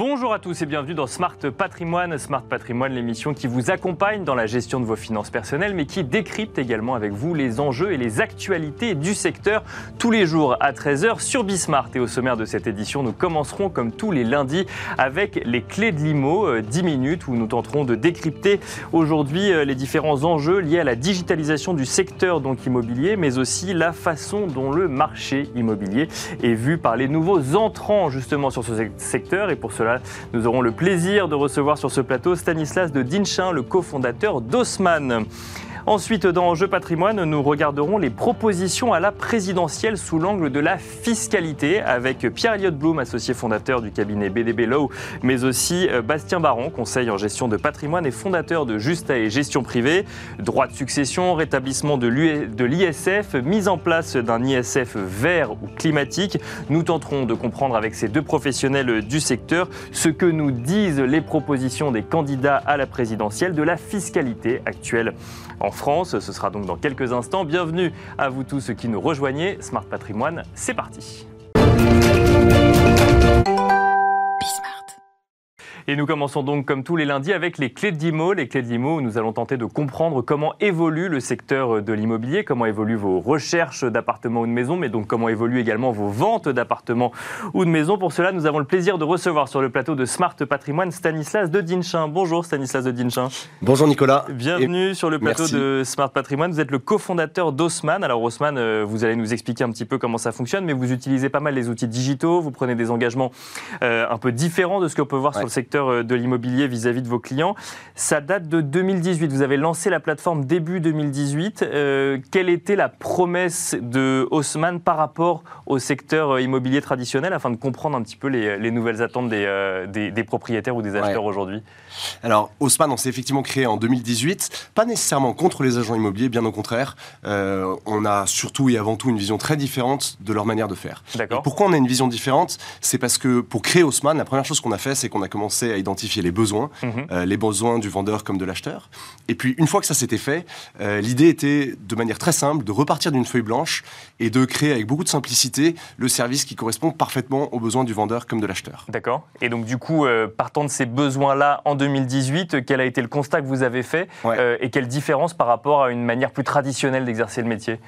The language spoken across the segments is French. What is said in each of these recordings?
Bonjour à tous et bienvenue dans Smart Patrimoine. Smart Patrimoine, l'émission qui vous accompagne dans la gestion de vos finances personnelles, mais qui décrypte également avec vous les enjeux et les actualités du secteur tous les jours à 13h sur Bismart. Et au sommaire de cette édition, nous commencerons comme tous les lundis avec les clés de l'IMO, 10 euh, minutes où nous tenterons de décrypter aujourd'hui euh, les différents enjeux liés à la digitalisation du secteur donc immobilier, mais aussi la façon dont le marché immobilier est vu par les nouveaux entrants justement sur ce secteur. Et pour cela, nous aurons le plaisir de recevoir sur ce plateau Stanislas de Dinchin, le cofondateur d'Osman. Ensuite, dans Jeu patrimoine, nous regarderons les propositions à la présidentielle sous l'angle de la fiscalité avec Pierre Elliott Blum, associé fondateur du cabinet BDB Law, mais aussi euh, Bastien Baron, conseil en gestion de patrimoine et fondateur de Justa et Gestion Privée. Droit de succession, rétablissement de l'ISF, mise en place d'un ISF vert ou climatique. Nous tenterons de comprendre avec ces deux professionnels du secteur ce que nous disent les propositions des candidats à la présidentielle de la fiscalité actuelle France. Ce sera donc dans quelques instants. Bienvenue à vous tous ceux qui nous rejoignez. Smart Patrimoine, c'est parti. Et nous commençons donc comme tous les lundis avec les clés de d'IMO. Les clés de d'IMO, nous allons tenter de comprendre comment évolue le secteur de l'immobilier, comment évoluent vos recherches d'appartements ou de maisons, mais donc comment évoluent également vos ventes d'appartements ou de maisons. Pour cela, nous avons le plaisir de recevoir sur le plateau de Smart Patrimoine Stanislas de Dinchin. Bonjour Stanislas de Dinchin. Bonjour Nicolas. Bienvenue sur le plateau de Smart Patrimoine. Vous êtes le cofondateur d'Osman. Alors Osman, euh, vous allez nous expliquer un petit peu comment ça fonctionne, mais vous utilisez pas mal les outils digitaux, vous prenez des engagements euh, un peu différents de ce qu'on peut voir sur le secteur euh, de l'immobilier vis-à-vis de vos clients. Ça date de 2018. Vous avez lancé la plateforme début 2018. Euh, quelle était la promesse de Haussmann par rapport au secteur euh, immobilier traditionnel afin de comprendre un petit peu les, nouvelles attentes des, des, propriétaires ou des acheteurs aujourd'hui? Alors, Haussmann, on s'est effectivement créé en 2018, pas nécessairement contre les agents immobiliers, bien au contraire. on a surtout et avant tout une vision très différente de leur manière de faire. D'accord. Pourquoi on a une vision différente? C'est parce que pour créer Haussmann, la première chose qu'on a fait, c'est qu'on a commencé à identifier les besoins, mhm. euh, les besoins du vendeur comme de l'acheteur. Et puis, une fois que ça s'était fait, euh, l'idée était, de manière très simple, de repartir d'une feuille blanche et de créer avec beaucoup de simplicité le service qui correspond parfaitement aux besoins du vendeur comme de l'acheteur. D'accord. Et donc, du coup, euh, partant de ces besoins-là, en 2018, quel a été le constat que vous avez fait et quelle différence par rapport à une manière plus traditionnelle d'exercer le métier?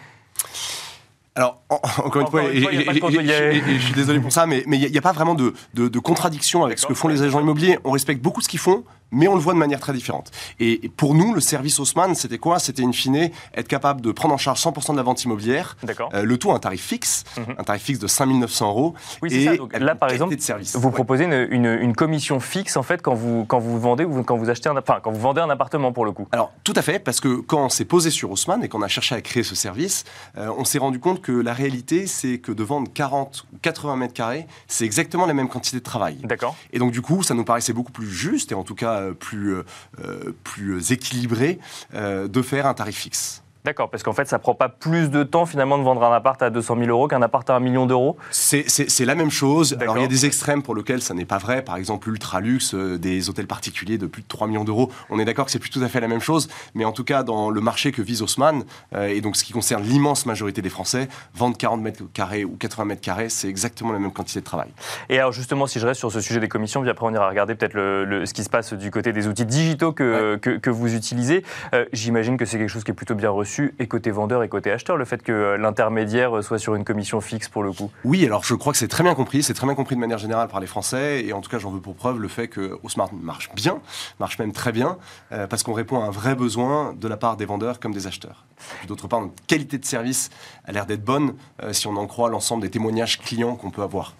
Alors, encore une fois, je suis désolé pour ça, mais il n'y a, pas vraiment de, de contradiction avec ce que font les agents immobiliers. On respecte beaucoup ce qu'ils font, mais on le voit de manière très différente. Et pour nous, le service Haussmann, c'était quoi? C'était in fine être capable de prendre en charge 100% de la vente immobilière, euh, le tout à un tarif fixe, mhm. un tarif fixe de 5900 euros. Oui, c'est ça. Donc, là, par exemple, vous proposez une, une, commission fixe en fait quand vous, quand vous vendez ou quand vous achetez un, enfin, quand vous vendez un appartement pour le coup. Alors tout à fait, parce que quand on s'est posé sur Haussmann et qu'on a cherché à créer ce service, euh, on s'est rendu compte que la réalité, c'est que de vendre 40 ou 80 mètres carrés, c'est exactement la même quantité de travail. D'accord. Et donc du coup, ça nous paraissait beaucoup plus juste et en tout cas plus, euh, euh, plus équilibré de faire un tarif fixe. D'accord, parce qu'en fait, ça prend pas plus de temps finalement de vendre un appart à 200 000 euros qu'un appart à 1 million d'euros? C'est la même chose. Alors il y a des extrêmes pour lesquels ça n'est pas vrai. Par exemple, ultra luxe, euh, des hôtels particuliers de plus de 3 millions d'euros. On est d'accord que c'est plus tout à fait la même chose. Mais en tout cas, dans le marché que vise Haussmann, euh, et donc ce qui concerne l'immense majorité des Français, vendre 40 mètres carrés ou 80 mètres carrés, c'est exactement la même quantité de travail. Et alors justement, si je reste sur ce sujet des commissions, puis après on ira regarder peut-être le, ce qui se passe du côté des outils digitaux que, que, vous utilisez. Euh, j'imagine que c'est quelque chose qui est plutôt bien reçu et côté vendeur et côté acheteur, le fait que l'intermédiaire soit sur une commission fixe pour le coup Oui, alors je crois que c'est très bien compris, c'est très bien compris de manière générale par les Français, et en tout cas j'en veux pour preuve le fait que Osmart marche bien, marche même très bien, euh, parce qu'on répond à un vrai besoin de la part des vendeurs comme des acheteurs. D'autre part, notre qualité de service a l'air d'être bonne euh, si on en croit l'ensemble des témoignages clients qu'on peut avoir.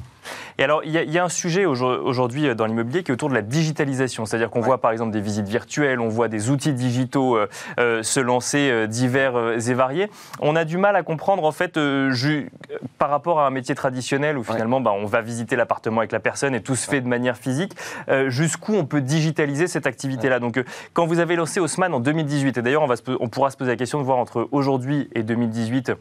Et alors, il y, a un sujet aujourd'hui euh, dans l'immobilier qui est autour de la digitalisation. C'est-à-dire qu'on voit par exemple des visites virtuelles, on voit des outils digitaux euh, euh, se lancer divers et variés. On a du mal à comprendre, en fait, par rapport à un métier traditionnel où finalement bah, on va visiter l'appartement avec la personne et tout se fait de manière physique, jusqu'où on peut digitaliser cette activité-là. Donc, quand vous avez lancé Haussmann en 2018, et d'ailleurs, on, on pourra se poser la question de voir entre aujourd'hui et 2018,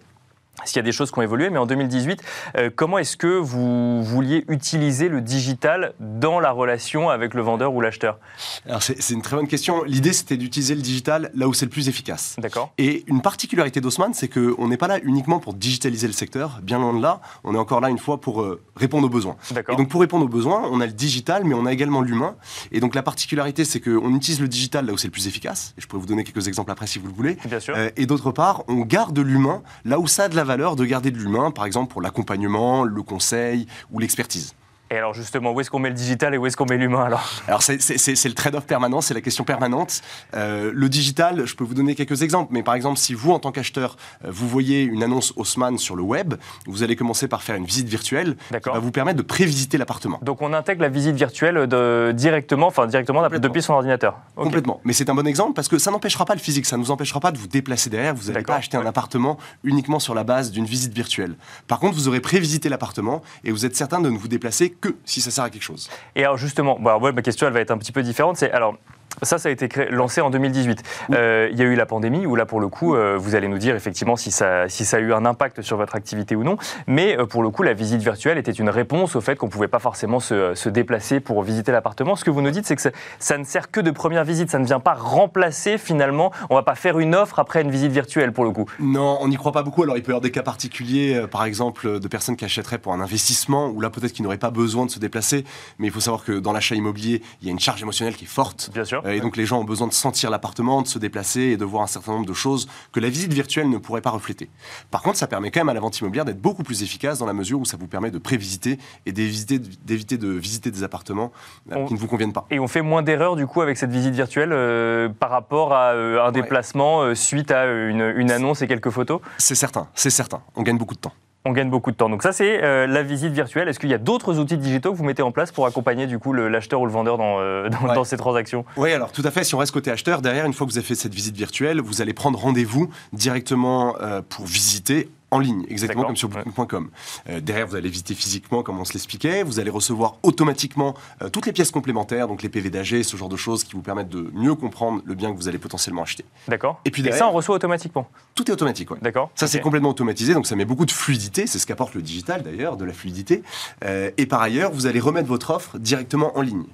s'il y a des choses qui ont évolué, mais en 2018, euh, comment est-ce que vous vouliez utiliser le digital dans la relation avec le vendeur ou l'acheteur? Alors c'est une très bonne question. L'idée c'était d'utiliser le digital là où c'est le plus efficace. D'accord. Et une particularité d'Osman, c'est qu'on n'est pas là uniquement pour digitaliser le secteur, bien loin de là. On est encore là une fois pour euh, répondre aux besoins. D'accord. Et donc pour répondre aux besoins, on a le digital, mais on a également l'humain. Et donc la particularité, c'est qu'on utilise le digital là où c'est le plus efficace. Et je pourrais vous donner quelques exemples après si vous le voulez. Bien sûr. Euh, et d'autre part, on garde l'humain là où ça a de la valeur de garder de l'humain, par exemple pour l'accompagnement, le conseil ou l'expertise. Et alors justement, où est-ce qu'on met le digital et où est-ce qu'on met l'humain alors? Alors c'est le trade-off permanent, c'est la question permanente. Euh, le digital, je peux vous donner quelques exemples, mais par exemple, si vous, en tant qu'acheteur, euh, vous voyez une annonce Haussmann sur le web, vous allez commencer par faire une visite virtuelle qui va vous permettre de prévisiter l'appartement. Donc on intègre la visite virtuelle de, directement, enfin directement depuis son ordinateur. Complètement. Mais c'est un bon exemple parce que ça n'empêchera pas le physique, ça ne vous empêchera pas de vous déplacer derrière. Vous n'allez pas acheter un appartement uniquement sur la base d'une visite virtuelle. Par contre, vous aurez prévisité l'appartement et vous êtes certain de ne vous déplacer que si ça sert à quelque chose. Et alors justement, ma question elle va être un petit peu différente. C'est alors ça, ça a été créé, lancé en 2018. Euh, il y a eu la pandémie, où là, pour le coup, euh, vous allez nous dire effectivement si ça, si ça a eu un impact sur votre activité ou non. Mais euh, pour le coup, la visite virtuelle était une réponse au fait qu'on ne pouvait pas forcément se, se, déplacer pour visiter l'appartement. Ce que vous nous dites, c'est que ça, ne sert que de première visite. Ça ne vient pas remplacer finalement. On ne va pas faire une offre après une visite virtuelle, pour le coup. Non, on n'y croit pas beaucoup. Alors, il peut y avoir des cas particuliers, par exemple, de personnes qui achèteraient pour un investissement, ou là, peut-être qu'ils n'auraient pas besoin de se déplacer. Mais il faut savoir que dans l'achat immobilier, il y a une charge émotionnelle qui est forte. Bien sûr. Euh, et donc les gens ont besoin de sentir l'appartement, de se déplacer et de voir un certain nombre de choses que la visite virtuelle ne pourrait pas refléter. Par contre, ça permet quand même à la vente immobilière d'être beaucoup plus efficace dans la mesure où ça vous permet de prévisiter et d'éviter de visiter des appartements euh, qui ne vous conviennent pas. Et on fait moins d'erreurs du coup avec cette visite virtuelle euh, par rapport à un déplacement suite à une annonce et quelques photos? C'est certain, c'est certain. On gagne beaucoup de temps on gagne beaucoup de temps. Donc ça, c'est euh, la visite virtuelle. Est-ce qu'il y a d'autres outils digitaux que vous mettez en place pour accompagner du coup l'acheteur ou le vendeur dans, euh, dans, ces transactions? Oui, alors tout à fait. Si on reste côté acheteur, derrière, une fois que vous avez fait cette visite virtuelle, vous allez prendre rendez-vous directement euh, pour visiter en ligne, exactement comme sur booking.com. Euh, derrière, vous allez visiter physiquement, comme on se l'expliquait. Vous allez recevoir automatiquement euh, toutes les pièces complémentaires, donc les PV d'AG, ce genre de choses qui vous permettent de mieux comprendre le bien que vous allez potentiellement acheter. D'accord. Et puis derrière, ça, on reçoit automatiquement Tout est automatique, oui. D'accord. Ça, c'est complètement automatisé, donc ça met beaucoup de fluidité. C'est ce qu'apporte le digital, d'ailleurs, de la fluidité. Euh, et par ailleurs, vous allez remettre votre offre directement en ligne.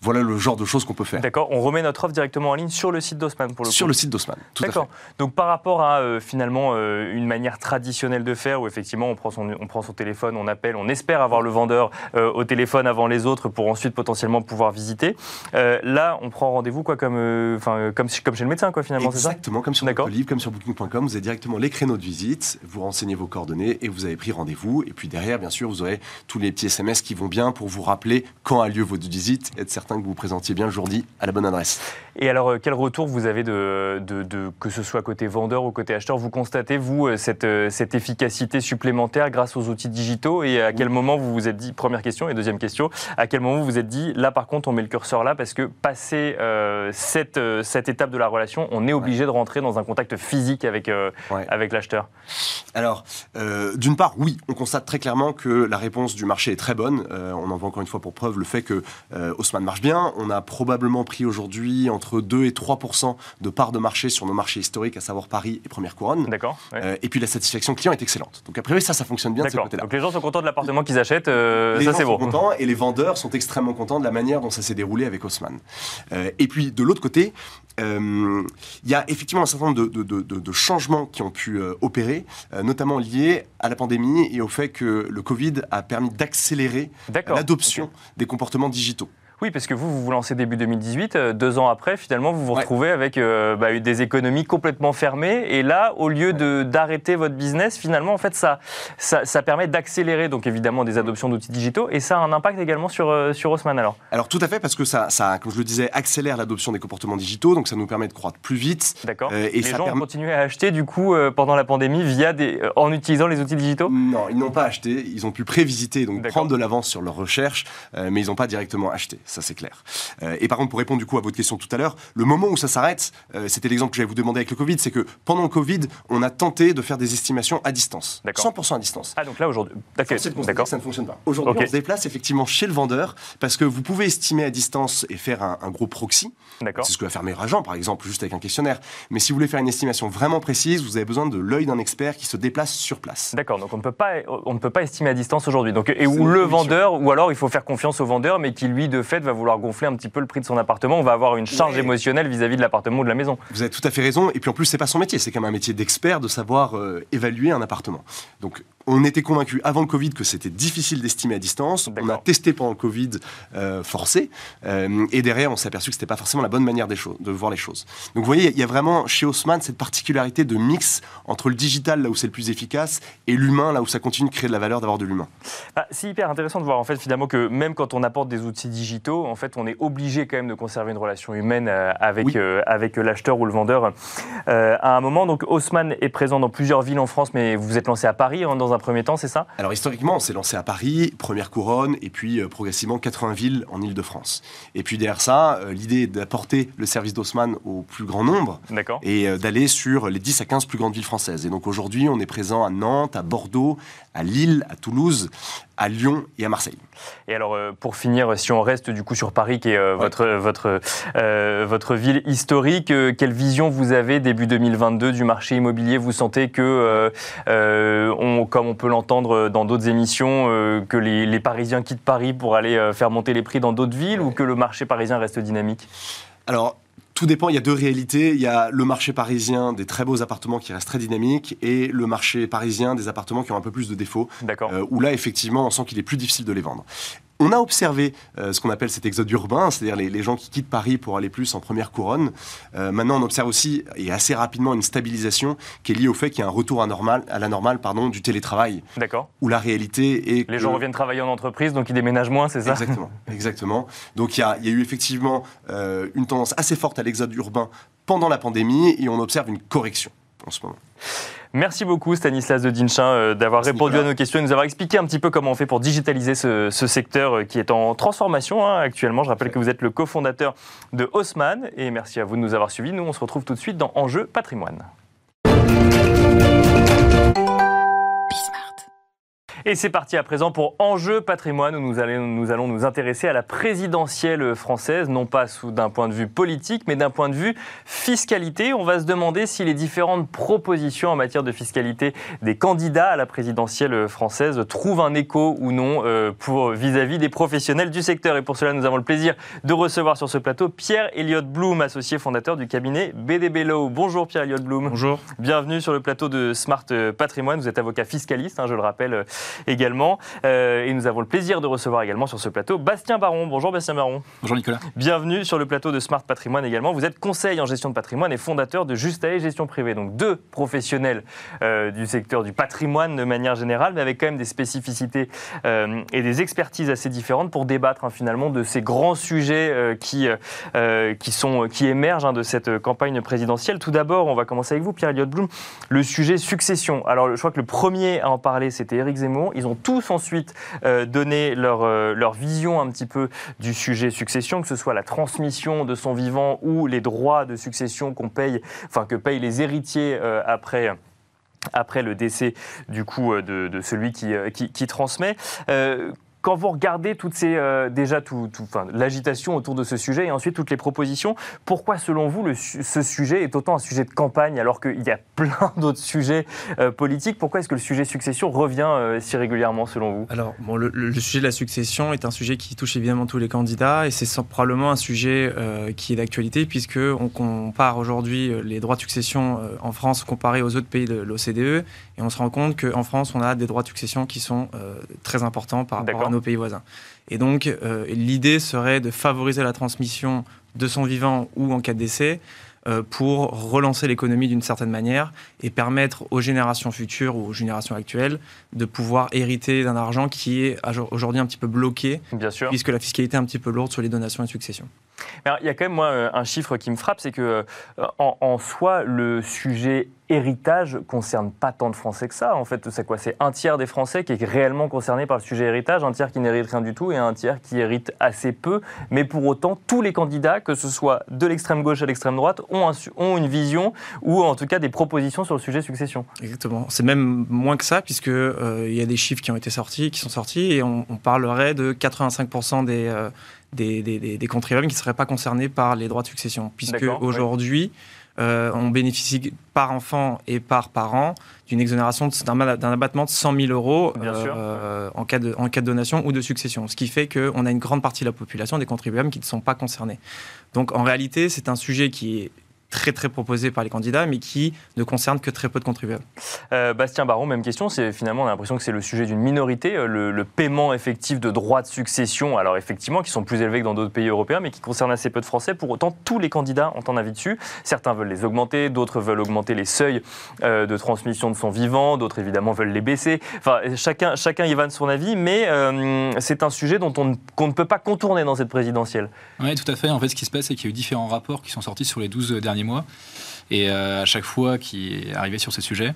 Voilà le genre de choses qu'on peut faire. D'accord, on remet notre offre directement en ligne sur le site d'Osman pour le Sur le site d'Osman, tout à fait. D'accord. Donc par rapport à euh, finalement euh, une manière traditionnelle de faire où effectivement on prend, son, on prend son téléphone, on appelle, on espère avoir le vendeur euh, au téléphone avant les autres pour ensuite potentiellement pouvoir visiter. là, on prend rendez-vous quoi comme, enfin comme, comme chez le médecin quoi finalement, c'est ça? Exactement, comme sur livre, comme sur booking.com, vous avez directement les créneaux de visite, vous renseignez vos coordonnées et vous avez pris rendez-vous. Et puis derrière, bien sûr, vous aurez tous les petits SMS qui vont bien pour vous rappeler quand a lieu votre visite, être certain que vous présentiez bien le jour dit à la bonne adresse. Et alors, euh, quel retour vous avez de, de, que ce soit côté vendeur ou côté acheteur Vous constatez, vous, euh, cette, euh, cette efficacité supplémentaire grâce aux outils digitaux Et à quel moment vous vous êtes dit, première question, et deuxième question, à quel moment vous vous êtes dit, là par contre, on met le curseur là parce que passer cette, cette étape de la relation, on est obligé de rentrer dans un contact physique avec, avec l'acheteur Alors, d'une part, oui, on constate très clairement que la réponse du marché est très bonne. on en voit encore une fois pour preuve le fait que Haussmann marche bien. On a probablement pris aujourd'hui entre 2 et 3% de parts de marché sur nos marchés historiques, à savoir Paris et Première Couronne. D'accord. Euh, et puis la satisfaction client est excellente. Donc a priori, ça, ça fonctionne bien de ce côté-là. Donc les gens sont contents de l'appartement qu'ils achètent, euh, les ça c'est bon. Sont contents et les vendeurs sont extrêmement contents de la manière dont ça s'est déroulé avec Haussmann. Euh, et puis de l'autre côté, il y a effectivement un certain nombre de, de changements qui ont pu opérer, notamment liés à la pandémie et au fait que le Covid a permis d'accélérer l'adoption des comportements digitaux. Oui, parce que vous, vous vous lancez début 2018. Euh, deux ans après, finalement, vous vous retrouvez avec euh, bah, des économies complètement fermées. Et là, au lieu d'arrêter votre business, finalement, en fait, ça, ça, permet d'accélérer, donc évidemment, des adoptions d'outils digitaux. Et ça a un impact également sur, euh, sur Haussmann, alors? Alors, tout à fait, parce que ça, ça, comme je le disais, accélère l'adoption des comportements digitaux. Donc, ça nous permet de croître plus vite. D'accord. et les gens ont continué à acheter, du coup, pendant la pandémie, via des, en utilisant les outils digitaux? Non, ils n'ont pas acheté. Ils ont pu prévisiter, donc prendre de l'avance sur leurs recherches, mais ils n'ont pas directement acheté. Ça c'est clair. et par contre, pour répondre du coup à votre question tout à l'heure, le moment où ça s'arrête, c'était l'exemple que j'allais vous demander avec le Covid, c'est que pendant le Covid, on a tenté de faire des estimations à distance. 100% à distance. Ah, donc là aujourd'hui. D'accord. Ça ne fonctionne pas. Aujourd'hui, on se déplace effectivement chez le vendeur parce que vous pouvez estimer à distance et faire un, un gros proxy. C'est ce que va faire Meilleur Agent, par exemple, juste avec un questionnaire. Mais si vous voulez faire une estimation vraiment précise, vous avez besoin de l'œil d'un expert qui se déplace sur place. D'accord, donc on, ne peut pas, on ne peut pas estimer à distance aujourd'hui. Donc, et où le vendeur, ou alors il faut faire confiance au vendeur, mais qui lui, de fait, va vouloir gonfler un petit peu le prix de son appartement. On va avoir une charge émotionnelle vis-à-vis de l'appartement ou de la maison. Vous avez tout à fait raison. Et puis en plus, c'est pas son métier. C'est quand même un métier d'expert de savoir euh, évaluer un appartement. Donc on était convaincu avant le Covid que c'était difficile d'estimer à distance. On a testé pendant le Covid euh, forcé. Euh, et derrière, on s'est aperçu que ce n'était pas forcément la bonne manière de voir les choses. Donc vous voyez, il y a vraiment chez Haussmann cette particularité de mix entre le digital, là où c'est le plus efficace, et l'humain, là où ça continue de créer de la valeur d'avoir de l'humain. Ah, c'est hyper intéressant de voir en fait finalement que même quand on apporte des outils digitaux, en fait, on est obligé quand même de conserver une relation humaine euh, avec, avec l'acheteur ou le vendeur à un moment. Donc Haussmann est présent dans plusieurs villes en France, mais vous êtes lancé à Paris hein, dans un premier temps, c'est ça? Alors historiquement, on s'est lancé à Paris, première couronne, et puis euh, progressivement 80 villes en Ile-de-France. Et puis derrière ça, euh, l'idée est d'apporter le service d'Haussmann au plus grand nombre et euh, d'aller sur les 10 à 15 plus grandes villes françaises. Et donc aujourd'hui, on est présent à Nantes, à Bordeaux, à Lille, à Toulouse, à Lyon et à Marseille. Et alors, euh, pour finir, si on reste du coup sur Paris, qui est euh, votre, votre, euh, votre ville historique, quelle vision vous avez début 2022 du marché immobilier? Vous sentez que, on, comme on peut l'entendre dans d'autres émissions, que les, les, Parisiens quittent Paris pour aller faire monter les prix dans d'autres villes ou que le marché parisien reste dynamique? Alors, tout dépend, il y a deux réalités. Il y a le marché parisien des très beaux appartements qui reste très dynamique et le marché parisien des appartements qui ont un peu plus de défauts. D'accord. où là, effectivement, on sent qu'il est plus difficile de les vendre. On a observé euh, ce qu'on appelle cet exode urbain, c'est-à-dire les, gens qui quittent Paris pour aller plus en première couronne. Euh, maintenant, on observe aussi, et assez rapidement, une stabilisation qui est liée au fait qu'il y a un retour à, normal, à la normale pardon, du télétravail. D'accord. Où la réalité est. Les gens reviennent travailler en entreprise, donc ils déménagent moins, c'est ça? Exactement. exactement. Donc il y, a, eu effectivement euh, une tendance assez forte à l'exode urbain pendant la pandémie et on observe une correction en ce moment. Merci beaucoup Stanislas de Dinchin euh, d'avoir répondu à nos questions et nous avoir expliqué un petit peu comment on fait pour digitaliser ce, secteur euh, qui est en transformation hein, actuellement. Je rappelle que vous êtes le cofondateur de Haussmann et merci à vous de nous avoir suivis. Nous, on se retrouve tout de suite dans Enjeu patrimoine. Et c'est parti à présent pour Enjeu patrimoine où nous allons, nous allons nous intéresser à la présidentielle française, non pas d'un point de vue politique, mais d'un point de vue fiscalité. On va se demander si les différentes propositions en matière de fiscalité des candidats à la présidentielle française trouvent un écho ou non euh, pour vis-à-vis des professionnels du secteur. Et pour cela, nous avons le plaisir de recevoir sur ce plateau Pierre Elliott Blum, associé fondateur du cabinet BDB Law. Bonjour Pierre Elliott Blum. Bonjour. Bienvenue sur le plateau de Smart Patrimoine. Vous êtes avocat fiscaliste, hein, je le rappelle également. Euh, et nous avons le plaisir de recevoir également sur ce plateau Bastien Baron. Bonjour Bastien Baron. Bonjour Nicolas. Bienvenue sur le plateau de Smart Patrimoine également. Vous êtes conseil en gestion de patrimoine et fondateur de Justae Gestion Privée. Donc deux professionnels euh, du secteur du patrimoine de manière générale, mais avec quand même des spécificités euh, et des expertises assez différentes pour débattre hein, finalement de ces grands sujets qui, qui, sont, qui émergent hein, de cette campagne présidentielle. Tout d'abord, on va commencer avec vous, Pierre Elliott Blum, le sujet succession. Alors, je crois que le premier à en parler, c'était Éric Zemmour. Ils ont tous ensuite euh, donné leur, euh, leur vision un petit peu du sujet succession, que ce soit la transmission de son vivant ou les droits de succession qu'on paye, enfin que payent les héritiers euh, après le décès de, celui qui transmet quand vous regardez toutes ces, euh, déjà tout, enfin, l'agitation autour de ce sujet et ensuite toutes les propositions, pourquoi selon vous le, ce sujet est autant un sujet de campagne alors qu'il y a plein d'autres sujets euh, politiques? Pourquoi est-ce que le sujet succession revient euh, si régulièrement selon vous? Alors, bon, le, sujet de la succession est un sujet qui touche évidemment tous les candidats et c'est probablement un sujet qui est d'actualité puisque on compare aujourd'hui les droits de succession en France comparés aux autres pays de l'OCDE et on se rend compte qu'en France on a des droits de succession qui sont très importants par rapport à nos pays voisins. Et donc, euh, l'idée serait de favoriser la transmission de son vivant ou en cas de décès euh, pour relancer l'économie d'une certaine manière et permettre aux générations futures ou aux générations actuelles de pouvoir hériter d'un argent qui est aujourd'hui un petit peu bloqué, Bien sûr. puisque la fiscalité est un petit peu lourde sur les donations et successions. Il y a quand même moi un chiffre qui me frappe, c'est que en, en, soi le sujet héritage concerne pas tant de Français que ça. En fait, c'est quoi? C'est un tiers des Français qui est réellement concerné par le sujet héritage, un tiers qui n'hérite rien du tout et un tiers qui hérite assez peu. Mais pour autant, tous les candidats, que ce soit de l'extrême gauche à l'extrême droite, ont, une vision ou en tout cas des propositions sur le sujet succession. Exactement. C'est même moins que ça puisque euh, il y a des chiffres qui ont été sortis, qui sont sortis et on, parlerait de 85% euh, des, des, des, des, contribuables qui ne seraient pas concernés par les droits de succession, puisque aujourd'hui, euh, on bénéficie par enfant et par parent d'une exonération d'un abattement de 100 000 euros euh, en, cas de, en cas de donation ou de succession. Ce qui fait qu'on a une grande partie de la population, des contribuables, qui ne sont pas concernés. Donc en réalité, c'est un sujet qui est très très proposé par les candidats, mais qui ne concerne que très peu de contribuables. Euh, Bastien Baron, même question. C'est finalement on a l'impression que c'est le sujet d'une minorité, euh, le, paiement effectif de droits de succession. Alors effectivement, qui sont plus élevés que dans d'autres pays européens, mais qui concernent assez peu de Français. Pour autant, tous les candidats ont un avis dessus. Certains veulent les augmenter, d'autres veulent augmenter les seuils euh, de transmission de son vivant, d'autres évidemment veulent les baisser. Enfin, chacun chacun y va de son avis, mais c'est un sujet dont on, qu'on ne peut pas contourner dans cette présidentielle. Oui, tout à fait. En fait, ce qui se passe, c'est qu'il y a eu différents rapports qui sont sortis sur les 12 derniers mois. Et euh, à chaque fois qui est arrivé sur ces sujets,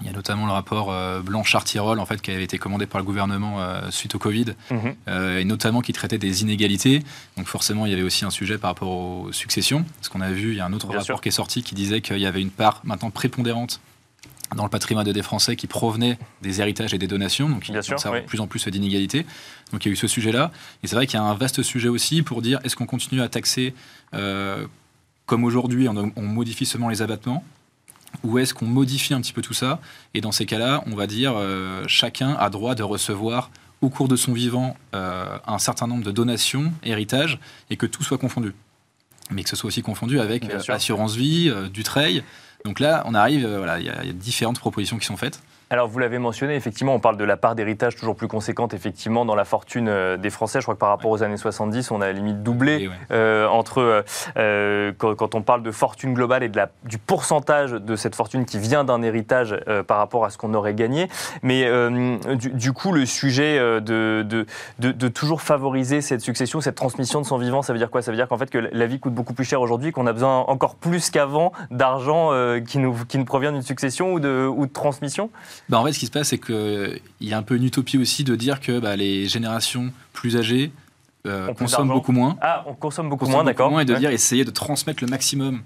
il y a notamment le rapport euh, Blanchard-Tirol, en fait, qui avait été commandé par le gouvernement euh, suite au Covid, mhm. et notamment qui traitait des inégalités. Donc forcément, il y avait aussi un sujet par rapport aux successions. Parce qu'on a vu, il y a un autre rapport qui est sorti qui disait qu'il y avait une part maintenant prépondérante dans le patrimoine des Français qui provenait des héritages et des donations, donc il y a de plus en plus d'inégalités. Donc il y a eu ce sujet-là. Et c'est vrai qu'il y a un vaste sujet aussi pour dire est-ce qu'on continue à taxer comme aujourd'hui, on, modifie seulement les abattements ou est-ce qu'on modifie un petit peu tout ça Et dans ces cas-là, on va dire euh, chacun a droit de recevoir au cours de son vivant euh, un certain nombre de donations, héritages, et que tout soit confondu. Mais que ce soit aussi confondu avec euh, assurance vie, du trail. Donc là, on arrive, voilà, il y, a différentes propositions qui sont faites. Alors, vous l'avez mentionné, effectivement, on parle de la part d'héritage toujours plus conséquente, effectivement, dans la fortune euh, des Français. Je crois que par rapport aux années 70, on a à la limite doublé euh, entre euh, quand, on parle de fortune globale et de la, du pourcentage de cette fortune qui vient d'un héritage par rapport à ce qu'on aurait gagné. Mais du, coup, le sujet de, de, de, toujours favoriser cette succession, cette transmission de son vivant, ça veut dire quoi? Ça veut dire qu'en fait, que la vie coûte beaucoup plus cher aujourd'hui, qu'on a besoin encore plus qu'avant d'argent qui, nous, qui nous provient d'une succession ou de, ou de transmission? Bah, en fait, ce qui se passe, c'est qu'il y a un peu une utopie aussi de dire que bah, les générations plus âgées euh, consomment beaucoup moins. Ah, on consomme beaucoup moins, d'accord. Et de dire essayer de transmettre le maximum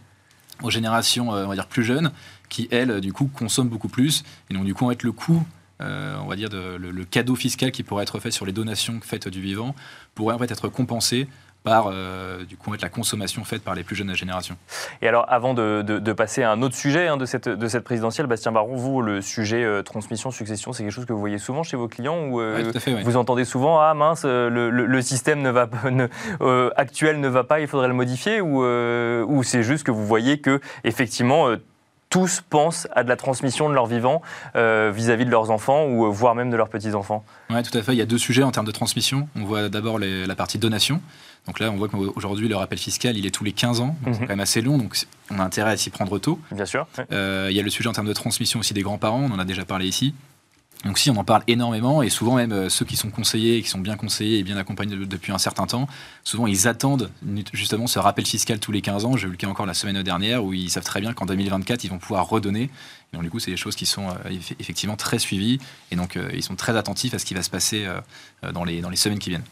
aux générations, euh, on va dire plus jeunes, qui elles, du coup, consomment beaucoup plus. Et donc, du coup, en fait, le coût euh, on va dire, de, le, cadeau fiscal qui pourrait être fait sur les donations faites du vivant pourrait en fait être compensé par euh, du coup, la consommation faite par les plus jeunes générations. Et alors, avant de, passer à un autre sujet hein, de, cette, de cette présidentielle, Bastien Baron, vous, le sujet euh, transmission, succession, c'est quelque chose que vous voyez souvent chez vos clients ou euh, vous entendez souvent ah mince, le, système ne va, actuel ne va pas, il faudrait le modifier ou, ou c'est juste que vous voyez que effectivement tous pensent à de la transmission de leur vivant vis-à-vis de leurs enfants ou voire même de leurs petits-enfants Oui, tout à fait. Il y a deux sujets en termes de transmission. On voit d'abord la partie donation. Donc là, on voit qu'aujourd'hui, le rappel fiscal, il est tous les 15 ans, donc c'est mhm. quand même assez long, donc on a intérêt à s'y prendre tôt. Bien sûr. Euh, il y a le sujet en termes de transmission aussi des grands-parents, on en a déjà parlé ici. Donc si, on en parle énormément, et souvent même euh, ceux qui sont conseillés, qui sont bien conseillés et bien accompagnés depuis un certain temps, souvent ils attendent justement ce rappel fiscal tous les 15 ans. J'ai eu le cas encore la semaine dernière, où ils savent très bien qu'en 2024, ils vont pouvoir redonner. donc du coup, c'est des choses qui sont euh, effectivement très suivies, et donc ils sont très attentifs à ce qui va se passer dans, les, dans les semaines qui viennent.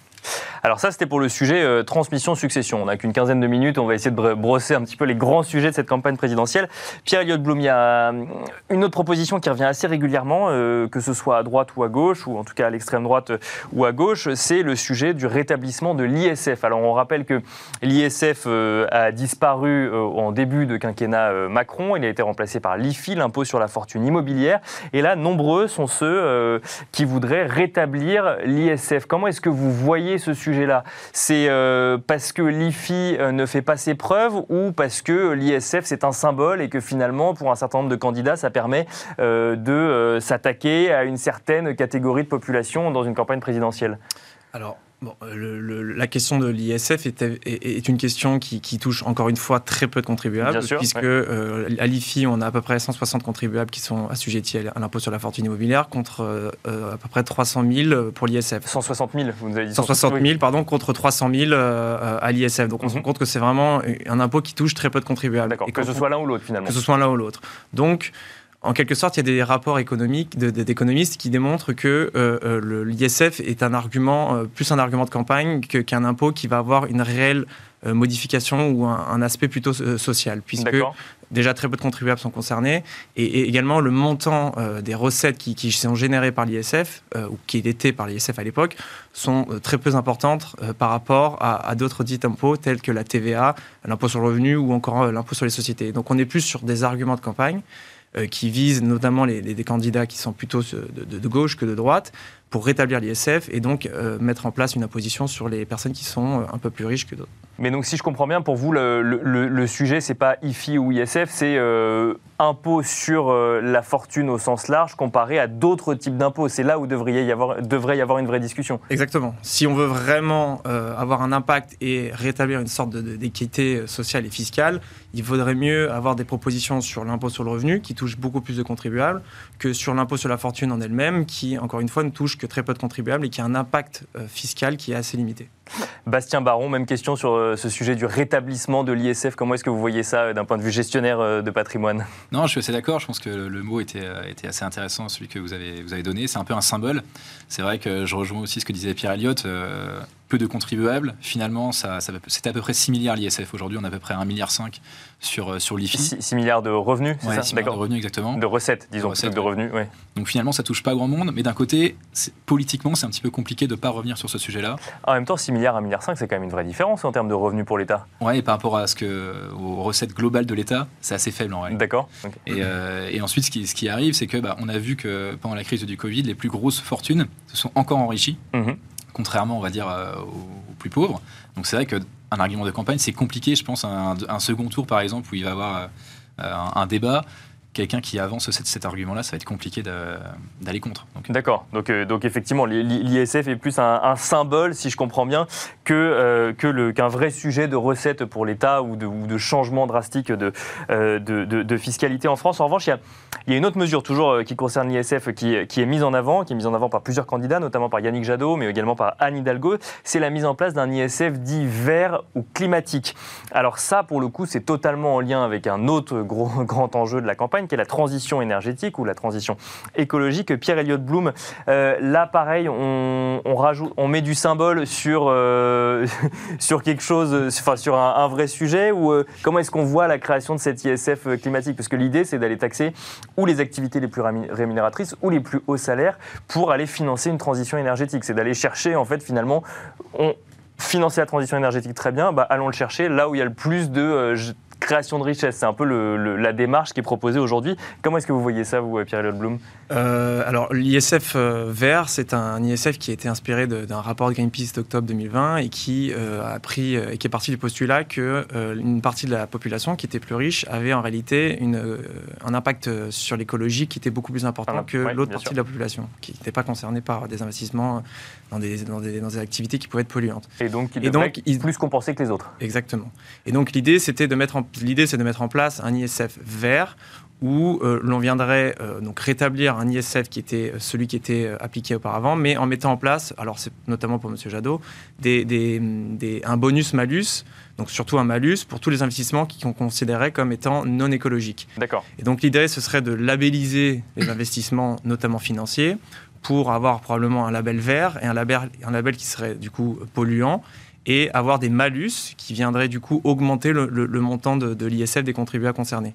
Alors ça, c'était pour le sujet euh, transmission-succession. On n'a qu'une quinzaine de minutes, on va essayer de brosser un petit peu les grands sujets de cette campagne présidentielle. Pierre-Eliott Blum, il y a euh, une autre proposition qui revient assez régulièrement, euh, que ce soit à droite ou à gauche, ou en tout cas à l'extrême droite ou à gauche, c'est le sujet du rétablissement de l'ISF. Alors on rappelle que l'ISF a disparu en début de quinquennat Macron, il a été remplacé par l'IFI, l'impôt sur la fortune immobilière, et là, nombreux sont ceux qui voudraient rétablir l'ISF. Comment est-ce que vous voyez ce sujet-là. C'est euh, parce que l'IFI euh, ne fait pas ses preuves ou parce que l'ISF c'est un symbole et que finalement pour un certain nombre de candidats ça permet euh, de s'attaquer à une certaine catégorie de population dans une campagne présidentielle? Bon, euh, la question de l'ISF est, une question qui, touche encore une fois très peu de contribuables, puisque euh, à l'IFI, on a à peu près 160 contribuables qui sont assujettis à l'impôt sur la fortune immobilière, contre euh, à peu près 300 000 pour l'ISF. 160 000, vous nous avez dit 160 000, pardon, contre 300 000 à l'ISF. Donc on se rend mhm. compte que c'est vraiment un impôt qui touche très peu de contribuables. D'accord, que ce soit l'un ou l'autre finalement. Que ce soit l'un ou l'autre. Donc en quelque sorte, il y a des rapports économiques d'économistes qui démontrent que euh, euh, l'ISF est un argument, euh, plus un argument de campagne qu'un impôt qui va avoir une réelle modification ou un, aspect plutôt social, puisque déjà très peu de contribuables sont concernés, et, également le montant des recettes qui, sont générées par l'ISF, ou qui étaient par l'ISF à l'époque, sont très peu importantes par rapport à, à d'autres dits impôts tels que la TVA, l'impôt sur le revenu ou encore l'impôt sur les sociétés. Donc on est plus sur des arguments de campagne. Euh, qui visent notamment les, les, candidats qui sont plutôt de, gauche que de droite, pour rétablir l'ISF et donc euh, mettre en place une imposition sur les personnes qui sont euh, un peu plus riches que d'autres. Mais donc, si je comprends bien, pour vous, le, le, le sujet, c'est pas IFI ou ISF, c'est impôt sur la fortune au sens large comparé à d'autres types d'impôts. C'est là où devrait y, avoir, une vraie discussion. Exactement. Si on veut vraiment avoir un impact et rétablir une sorte d'équité sociale et fiscale, il vaudrait mieux avoir des propositions sur l'impôt sur le revenu, qui touche beaucoup plus de contribuables, que sur l'impôt sur la fortune en elle-même, qui, encore une fois, ne touche que très peu de contribuables et qui a un impact euh, fiscal qui est assez limité. Bastien Baron, même question sur euh, ce sujet du rétablissement de l'ISF. Comment est-ce que vous voyez ça euh, d'un point de vue gestionnaire de patrimoine? Non, je suis assez d'accord. Je pense que le mot était, assez intéressant, celui que vous avez, vous avez donné. C'est un peu un symbole. C'est vrai que je rejoins aussi ce que disait Pierre Elliott peu de contribuables. Finalement, ça, ça c'était à peu près 6 milliards l'ISF. Aujourd'hui, on a à peu près 1,5 milliard sur, euh, sur l'IFI. 6, milliards de revenus, c'est ça 6 milliards de revenus, exactement. De recettes, disons, de, de revenus. Donc finalement, ça touche pas grand monde, mais d'un côté, politiquement, c'est un petit peu compliqué de ne pas revenir sur ce sujet-là. En même temps, 6 milliards, 1,5 milliard, c'est quand même une vraie différence en termes de revenus pour l'État. Oui, par rapport à ce que, aux recettes globales de l'État, c'est assez faible en réalité. D'accord. Et, euh, et, ensuite, ce qui, ce qui arrive, c'est que bah, on a vu que pendant la crise du Covid, les plus grosses fortunes se sont encore enrichies. Mhm contrairement, on va dire, euh, aux, plus pauvres. Donc c'est vrai qu'un argument de campagne, c'est compliqué, je pense, un, un, second tour, par exemple, où il va y avoir euh, un, débat quelqu'un qui avance cet, argument-là, ça va être compliqué d'aller contre. D'accord. Donc, euh, effectivement, l'ISF est plus un, symbole, si je comprends bien, que euh, qu'un vrai sujet de recette pour l'État ou de, ou de, changement drastique de, euh, fiscalité en France. En revanche, il y a, il y a une autre mesure toujours qui concerne l'ISF qui, qui, est mise en avant, qui est mise en avant par plusieurs candidats, notamment par Yannick Jadot, mais également par Anne Hidalgo. C'est la mise en place d'un ISF dit vert ou climatique. Alors ça, pour le coup, c'est totalement en lien avec un autre gros, grand enjeu de la campagne qui est la transition énergétique ou la transition écologique. Pierre Elliott Bloom, euh, là pareil, on, rajoute, on met du symbole sur, euh, sur quelque chose, enfin sur un, vrai sujet ou euh, comment est-ce qu'on voit la création de cette ISF climatique? Parce que l'idée c'est d'aller taxer ou les activités les plus rémunératrices ou les plus hauts salaires pour aller financer une transition énergétique. C'est d'aller chercher en fait finalement on, financer la transition énergétique très bien, bah, allons le chercher là où il y a le plus de création de richesse. C'est un peu la démarche qui est proposée aujourd'hui. Comment est-ce que vous voyez ça, vous, Pierre-Éliott Blum? Euh, Alors, l'ISF euh, vert, c'est un ISF qui a été inspiré d'un rapport de Greenpeace d'octobre 2020 et qui euh, a pris et qui est parti du postulat que une partie de la population qui était plus riche avait en réalité une, un impact sur l'écologie qui était beaucoup plus important que l'autre partie de la population, qui n'était pas concernée par des investissements dans des, dans des, dans des, activités qui pouvaient être polluantes. Et donc, il donc, plus compenser que les autres. Exactement. Et donc, l'idée, c'était de mettre en l'idée, c'est de mettre en place un ISF vert où euh, l'on viendrait euh, donc rétablir un ISF qui était euh, celui qui était appliqué auparavant, mais en mettant en place, alors c'est notamment pour M. Jadot, des, un bonus-malus, donc surtout un malus pour tous les investissements qu'on considérait comme étant non écologiques. D'accord. Et donc l'idée, ce serait de labelliser les investissements, notamment financiers, pour avoir probablement un label vert et un label, un label qui serait du coup polluant et avoir des malus qui viendraient du coup augmenter le, montant de, l'ISF des contribuables concernés.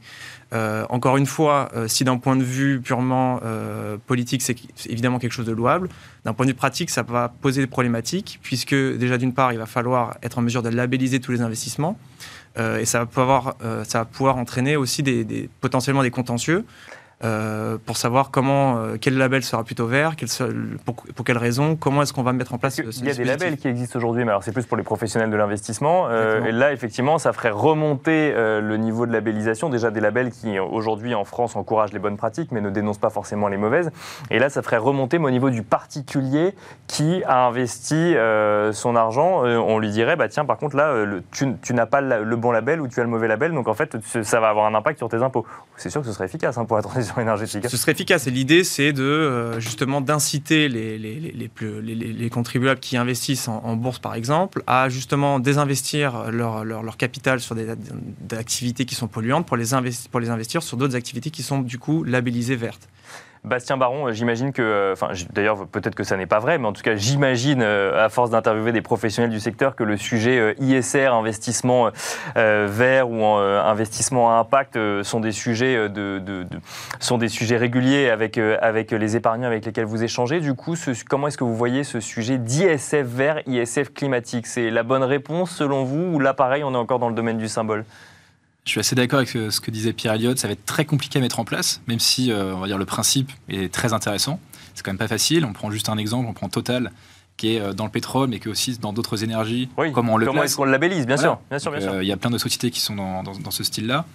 Euh, encore une fois, euh, si d'un point de vue purement euh, politique, c'est évidemment quelque chose de louable, d'un point de vue pratique, ça va poser des problématiques, puisque déjà d'une part, il va falloir être en mesure de labelliser tous les investissements, et ça va pouvoir, ça va pouvoir entraîner aussi des, potentiellement des contentieux euh, pour savoir comment, euh, quel label sera plutôt vert, pour, pour quelles raisons, comment est-ce qu'on va mettre en place ce, Il y a des labels qui existent aujourd'hui, mais alors c'est plus pour les professionnels de l'investissement. Euh, et là, effectivement, ça ferait remonter le niveau de labellisation. Déjà, des labels qui, aujourd'hui, en France, encouragent les bonnes pratiques, mais ne dénoncent pas forcément les mauvaises. Et là, ça ferait remonter au niveau du particulier qui a investi son argent. on lui dirait, bah, tiens, par contre, là, tu, n'as pas le bon label ou tu as le mauvais label, donc en fait, ça va avoir un impact sur tes impôts. C'est sûr que ce serait efficace hein, pour la transition Ce serait efficace. Et l'idée, c'est de euh, justement d'inciter les, les, les, les, contribuables qui investissent en, bourse, par exemple, à justement désinvestir leur, leur, leur capital sur des, activités qui sont polluantes pour les, pour les investir sur d'autres activités qui sont du coup labellisées vertes. Bastien Baron, euh, j'imagine que, euh, d'ailleurs, peut-être que ça n'est pas vrai, mais en tout cas, j'imagine, euh, à force d'interviewer des professionnels du secteur, que le sujet ISR, investissement vert ou investissement à impact, sont des sujets de, sujets réguliers avec avec les épargnants avec lesquels vous échangez. Du coup, comment est-ce que vous voyez ce sujet d'ISF vert, ISF climatique? C'est la bonne réponse selon vous ou là, pareil, on est encore dans le domaine du symbole? Je suis assez d'accord avec ce que disait Pierre Elliott. Ça va être très compliqué à mettre en place, même si euh, on va dire le principe est très intéressant. C'est quand même pas facile. On prend juste un exemple. On prend Total, qui est euh, dans le pétrole, mais qui est aussi dans d'autres énergies. comment on le Comment est-ce qu'on le labellise Bien sûr. Bien sûr, bien sûr. Euh, il y a plein de sociétés qui sont dans, dans ce style-là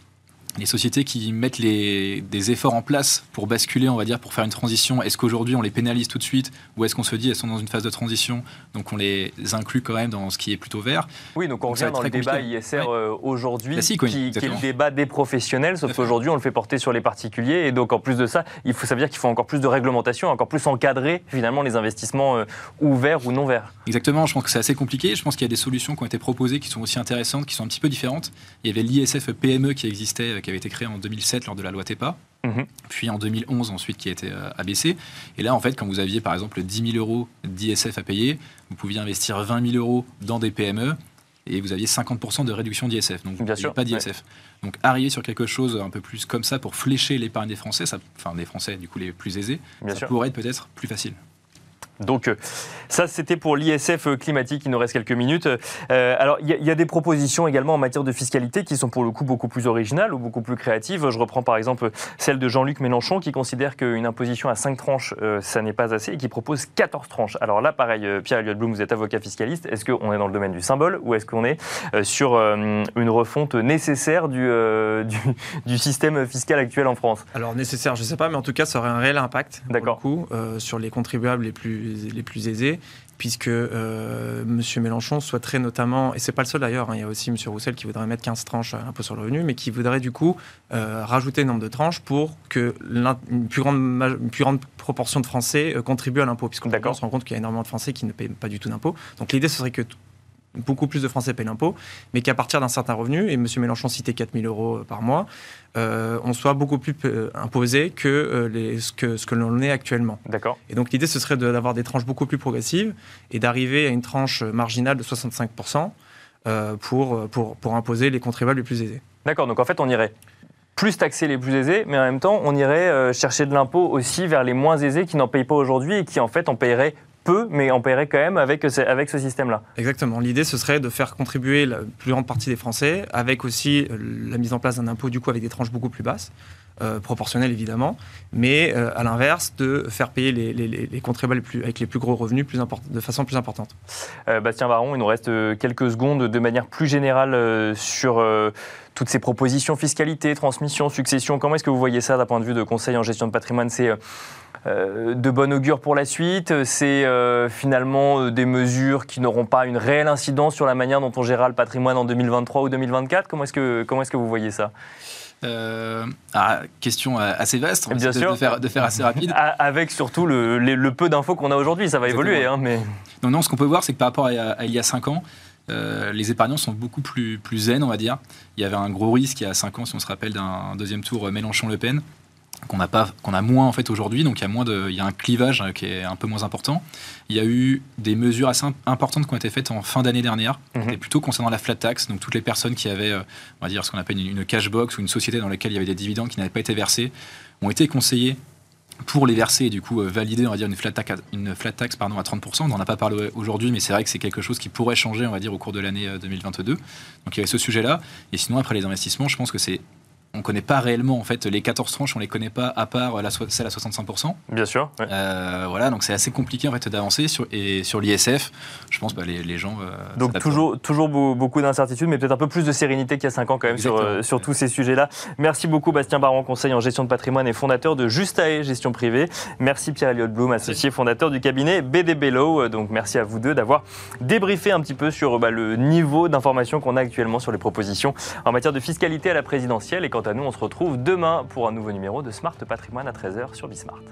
les sociétés qui mettent les, des efforts en place pour basculer, on va dire, pour faire une transition, est-ce qu'aujourd'hui on les pénalise tout de suite ou est-ce qu'on se dit elles sont dans une phase de transition, donc on les inclut quand même dans ce qui est plutôt vert? Oui, donc on revient dans le débat ISR euh, aujourd'hui, qui, qui, est le débat des professionnels, sauf qu'aujourd'hui on le fait porter sur les particuliers et donc en plus de ça, il faut, ça veut dire qu'il faut encore plus de réglementation, encore plus encadrer finalement les investissements euh, ouverts ou non verts. Exactement, je pense que c'est assez compliqué, je pense qu'il y a des solutions qui ont été proposées qui sont aussi intéressantes, qui sont un petit peu différentes. Il y avait l'ISF PME qui existait qui avait été créé en 2007 lors de la loi TEPA. Mhm. Puis en 2011 ensuite qui a été euh, abaissé. Et là en fait quand vous aviez par exemple 10 000 euros d'ISF à payer, vous pouviez investir 20 000 euros dans des PME et vous aviez 50% de réduction d'ISF. Donc pas d'ISF. Donc arriver sur quelque chose un peu plus comme ça pour flécher l'épargne des Français, ça, enfin des Français du coup les plus aisés, ça pourrait être peut-être plus facile. Donc euh, ça, c'était pour l'ISF euh, climatique. Il nous reste quelques minutes. Euh, alors, il y, a des propositions également en matière de fiscalité qui sont pour le coup beaucoup plus originales ou beaucoup plus créatives. Je reprends par exemple celle de Jean-Luc Mélenchon qui considère qu'une imposition à 5 tranches, ça n'est pas assez et qui propose 14 tranches. Alors là, pareil, Pierre Elliott Blum, vous êtes avocat fiscaliste. Est-ce qu'on est dans le domaine du symbole ou est-ce qu'on est sur une refonte nécessaire du, du, système fiscal actuel en France? Alors nécessaire, je ne sais pas, mais en tout cas, ça aurait un réel impact coup, sur les contribuables les plus les plus aisés, puisque euh, M. Mélenchon souhaiterait notamment, et c'est pas le seul d'ailleurs, hein, il y a aussi M. Roussel qui voudrait mettre 15 tranches à l'impôt sur le revenu, mais qui voudrait du coup euh, rajouter le nombre de tranches pour que une plus grande, plus grande proportion de Français euh, contribuent à l'impôt, puisqu'on se rend compte qu'il y a énormément de Français qui ne payent pas du tout d'impôt. Donc l'idée, ce serait que beaucoup plus de Français payent l'impôt, mais qu'à partir d'un certain revenu, et M. Mélenchon citait 4 000 euros par mois, euh, on soit beaucoup plus euh, imposé que, euh, les, ce que, ce que l'on est actuellement. D'accord. Et donc l'idée, ce serait d'avoir des tranches beaucoup plus progressives et d'arriver à une tranche marginale de 65% pour, pour, pour imposer les contribuables les plus aisés. D'accord, donc en fait, on irait plus taxer les plus aisés, mais en même temps, on irait chercher de l'impôt aussi vers les moins aisés qui n'en payent pas aujourd'hui et qui en fait en paieraient peu, mais on paierait quand même avec, avec ce système-là. Exactement. L'idée, ce serait de faire contribuer la plus grande partie des Français, avec aussi euh, la mise en place d'un impôt, du coup, avec des tranches beaucoup plus basses. Euh, proportionnelles évidemment, mais euh, à l'inverse de faire payer les, les, contribuables plus, avec les plus gros revenus plus de façon plus importante. Bastien Baron, il nous reste quelques secondes de manière plus générale sur toutes ces propositions fiscalité, transmission, succession. Comment est-ce que vous voyez ça d'un point de vue de conseil en gestion de patrimoine? C'est euh, de bon augure pour la suite C'est euh, finalement euh, des mesures qui n'auront pas une réelle incidence sur la manière dont on gérera le patrimoine en 2023 ou 2024 Comment est-ce que, comment est que vous voyez ça? Ah, question assez vaste, Bien sûr. De, faire, de faire assez rapide. Avec surtout le, peu d'infos qu'on a aujourd'hui, ça va évoluer. Hein, mais... Non, non, ce qu'on peut voir, c'est que par rapport à, il y a 5 ans, les épargnants sont beaucoup plus, plus zen, on va dire. Il y avait un gros risque il y a 5 ans, si on se rappelle d'un deuxième tour Mélenchon-Le Pen qu'on a pas qu'on a moins en fait aujourd'hui donc il y a moins de il y a un clivage hein, qui est un peu moins important il y a eu des mesures assez importantes qui ont été faites en fin d'année dernière mm plutôt concernant la flat tax donc toutes les personnes qui avaient euh, on va dire ce qu'on appelle une, cash box ou une société dans laquelle il y avait des dividendes qui n'avaient pas été versés ont été conseillés pour les verser et du coup euh, valider on va dire une flat tax, une flat tax pardon, à 30%. On n'en a pas parlé aujourd'hui, mais c'est vrai que c'est quelque chose qui pourrait changer on va dire au cours de l'année 2022. Euh, donc il y avait ce sujet-là. Et sinon après les investissements, je pense que c'est on ne connaît pas réellement en fait les 14 tranches, on les connaît pas à part la celle à 65%. Bien sûr. Euh, voilà, donc c'est assez compliqué en fait d'avancer sur et sur l'ISF, je pense que bah, les, gens. Euh, donc toujours toujours beaucoup d'incertitudes, mais peut-être un peu plus de sérénité qu'il y a 5 ans quand même sur, euh, sur tous ces sujets-là. Merci beaucoup Bastien Baron, conseil en gestion de patrimoine et fondateur de Justae Gestion Privée. Merci Pierre-Eliott Blum, associé fondateur du cabinet BDB Law. Donc merci à vous deux d'avoir débriefé un petit peu sur bah, le niveau d'information qu'on a actuellement sur les propositions en matière de fiscalité à la présidentielle. Et quant à nous, on se retrouve demain pour un nouveau numéro de Smart Patrimoine à 13h sur Bismart.